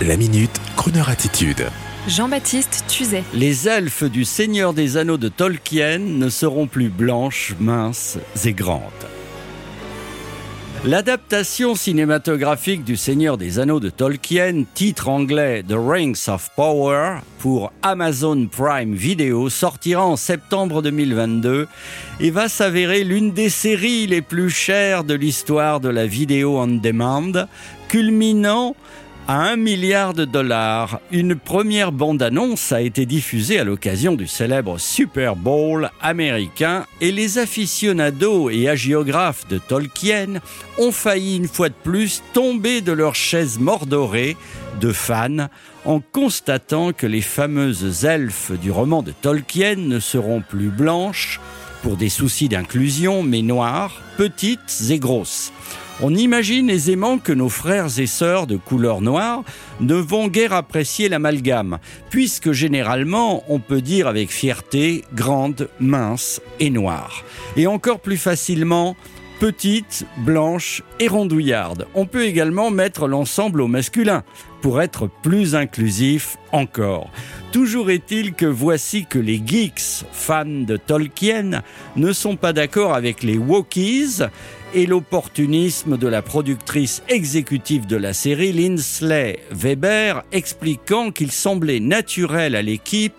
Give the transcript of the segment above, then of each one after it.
La minute, Kroneur attitude. Jean-Baptiste Tuzet. Les elfes du Seigneur des Anneaux de Tolkien ne seront plus blanches, minces et grandes. L'adaptation cinématographique du Seigneur des Anneaux de Tolkien, titre anglais The Rings of Power, pour Amazon Prime Video, sortira en septembre 2022 et va s'avérer l'une des séries les plus chères de l'histoire de la vidéo on demand, culminant à un milliard de dollars. Une première bande-annonce a été diffusée à l'occasion du célèbre Super Bowl américain et les aficionados et agiographes de Tolkien ont failli une fois de plus tomber de leur chaise mordorée de fans en constatant que les fameuses elfes du roman de Tolkien ne seront plus blanches pour des soucis d'inclusion mais noires, petites et grosses. On imagine aisément que nos frères et sœurs de couleur noire ne vont guère apprécier l'amalgame, puisque généralement on peut dire avec fierté grande, mince et noire. Et encore plus facilement petite, blanche et rondouillarde. On peut également mettre l'ensemble au masculin pour être plus inclusif encore. Toujours est-il que voici que les geeks fans de Tolkien ne sont pas d'accord avec les Wokies et l'opportunisme de la productrice exécutive de la série, Linsley Weber, expliquant qu'il semblait naturel à l'équipe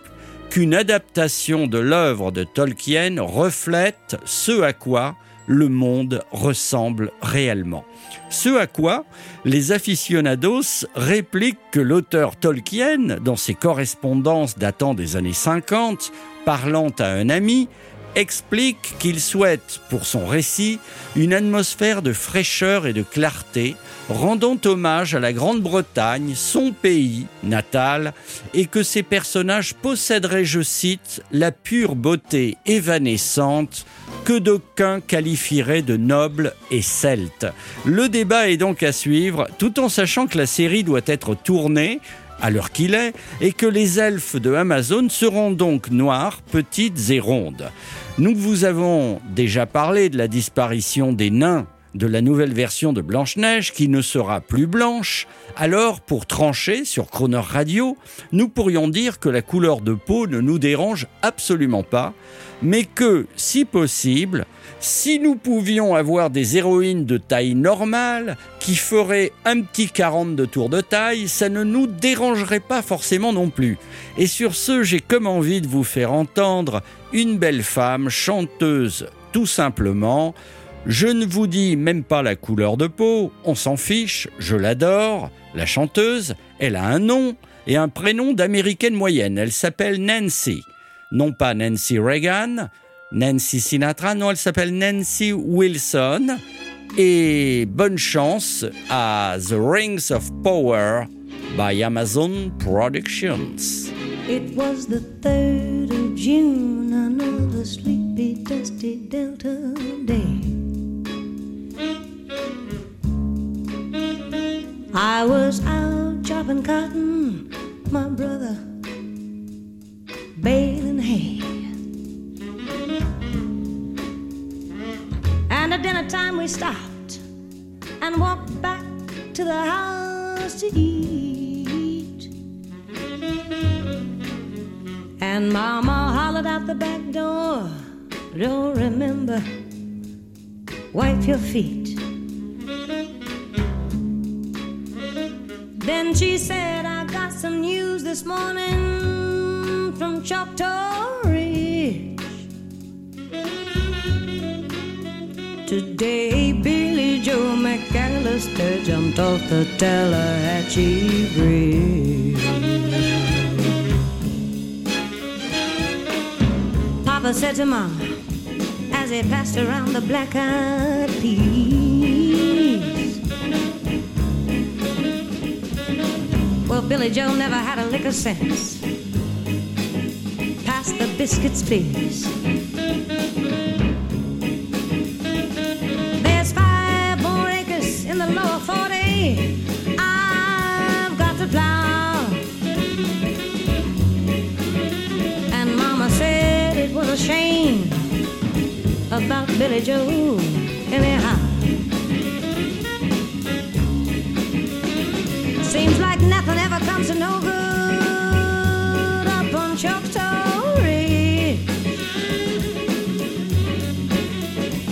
qu'une adaptation de l'œuvre de Tolkien reflète ce à quoi le monde ressemble réellement. Ce à quoi les aficionados répliquent que l'auteur Tolkien, dans ses correspondances datant des années 50, parlant à un ami, explique qu'il souhaite pour son récit une atmosphère de fraîcheur et de clarté, rendant hommage à la Grande-Bretagne, son pays natal, et que ses personnages posséderaient, je cite, la pure beauté évanescente que d'aucuns qualifieraient de noble et celte. Le débat est donc à suivre, tout en sachant que la série doit être tournée à l'heure qu'il est, et que les elfes de Amazon seront donc noirs, petites et rondes. Nous vous avons déjà parlé de la disparition des nains de la nouvelle version de Blanche-Neige qui ne sera plus blanche, alors pour trancher sur Croner Radio, nous pourrions dire que la couleur de peau ne nous dérange absolument pas, mais que, si possible, si nous pouvions avoir des héroïnes de taille normale qui feraient un petit 40 de tour de taille, ça ne nous dérangerait pas forcément non plus. Et sur ce, j'ai comme envie de vous faire entendre une belle femme chanteuse tout simplement je ne vous dis même pas la couleur de peau, on s'en fiche, je l'adore. La chanteuse, elle a un nom et un prénom d'américaine moyenne. Elle s'appelle Nancy. Non pas Nancy Reagan, Nancy Sinatra, non, elle s'appelle Nancy Wilson. Et bonne chance à The Rings of Power by Amazon Productions. It was the 3rd of June, another sleepy, dusty Delta day. I was out chopping cotton, my brother we stopped and walked back to the house to eat. And Mama hollered out the back door, don't remember, wipe your feet. Then she said, I got some news this morning from Choctaw Today, Billy Joe McAllister jumped off the Tallahatchie Bridge. Papa said to Mama as he passed around the black-eyed peas. Well, Billy Joe never had a lick of sense. Pass the biscuits, please. About Billy Joe, anyhow. Seems like nothing ever comes to no good up on Choctaw Ridge.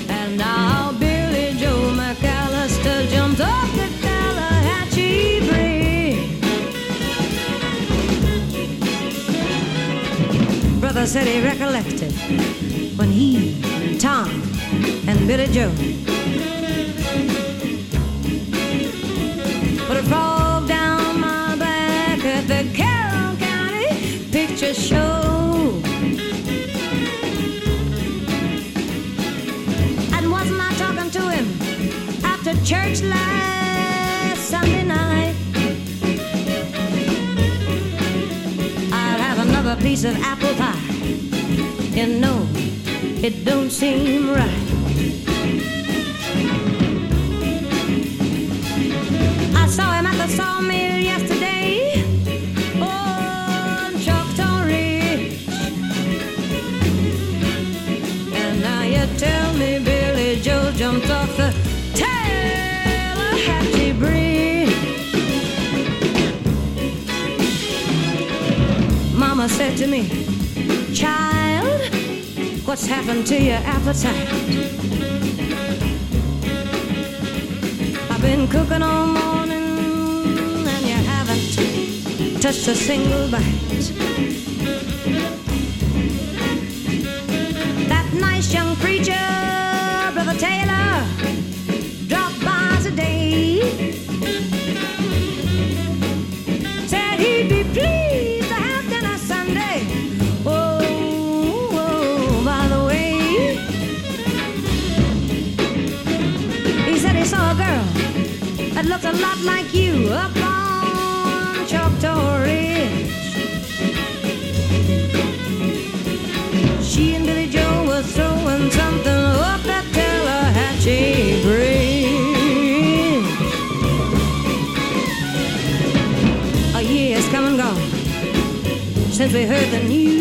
And now Billy Joe McAllister jumped off the Tallahatchie Bridge. Brother said he recollected when he, Tom, and Billy Joe put a frog down my back at the Carroll County Picture Show. And wasn't I talking to him after church last Sunday night? I'll have another piece of apple pie. You know, it don't seem right. I saw him at the sawmill yesterday on Choctaw Ridge. And now you tell me Billy Joe jumped off the Tallahatchie Bridge. Mama said to me, what's happened to your appetite? I've been cooking all morning and you haven't touched a single bite. That nice young preacher, a girl that looked a lot like you up on Choctaw Ridge. She and Billy Joe were throwing something up that Tallahatchie Bridge. A year's come and gone since we heard the news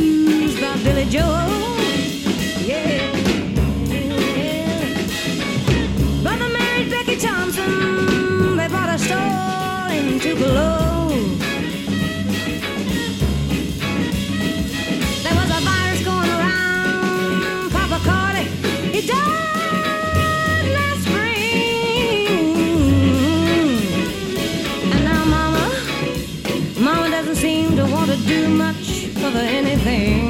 over anything.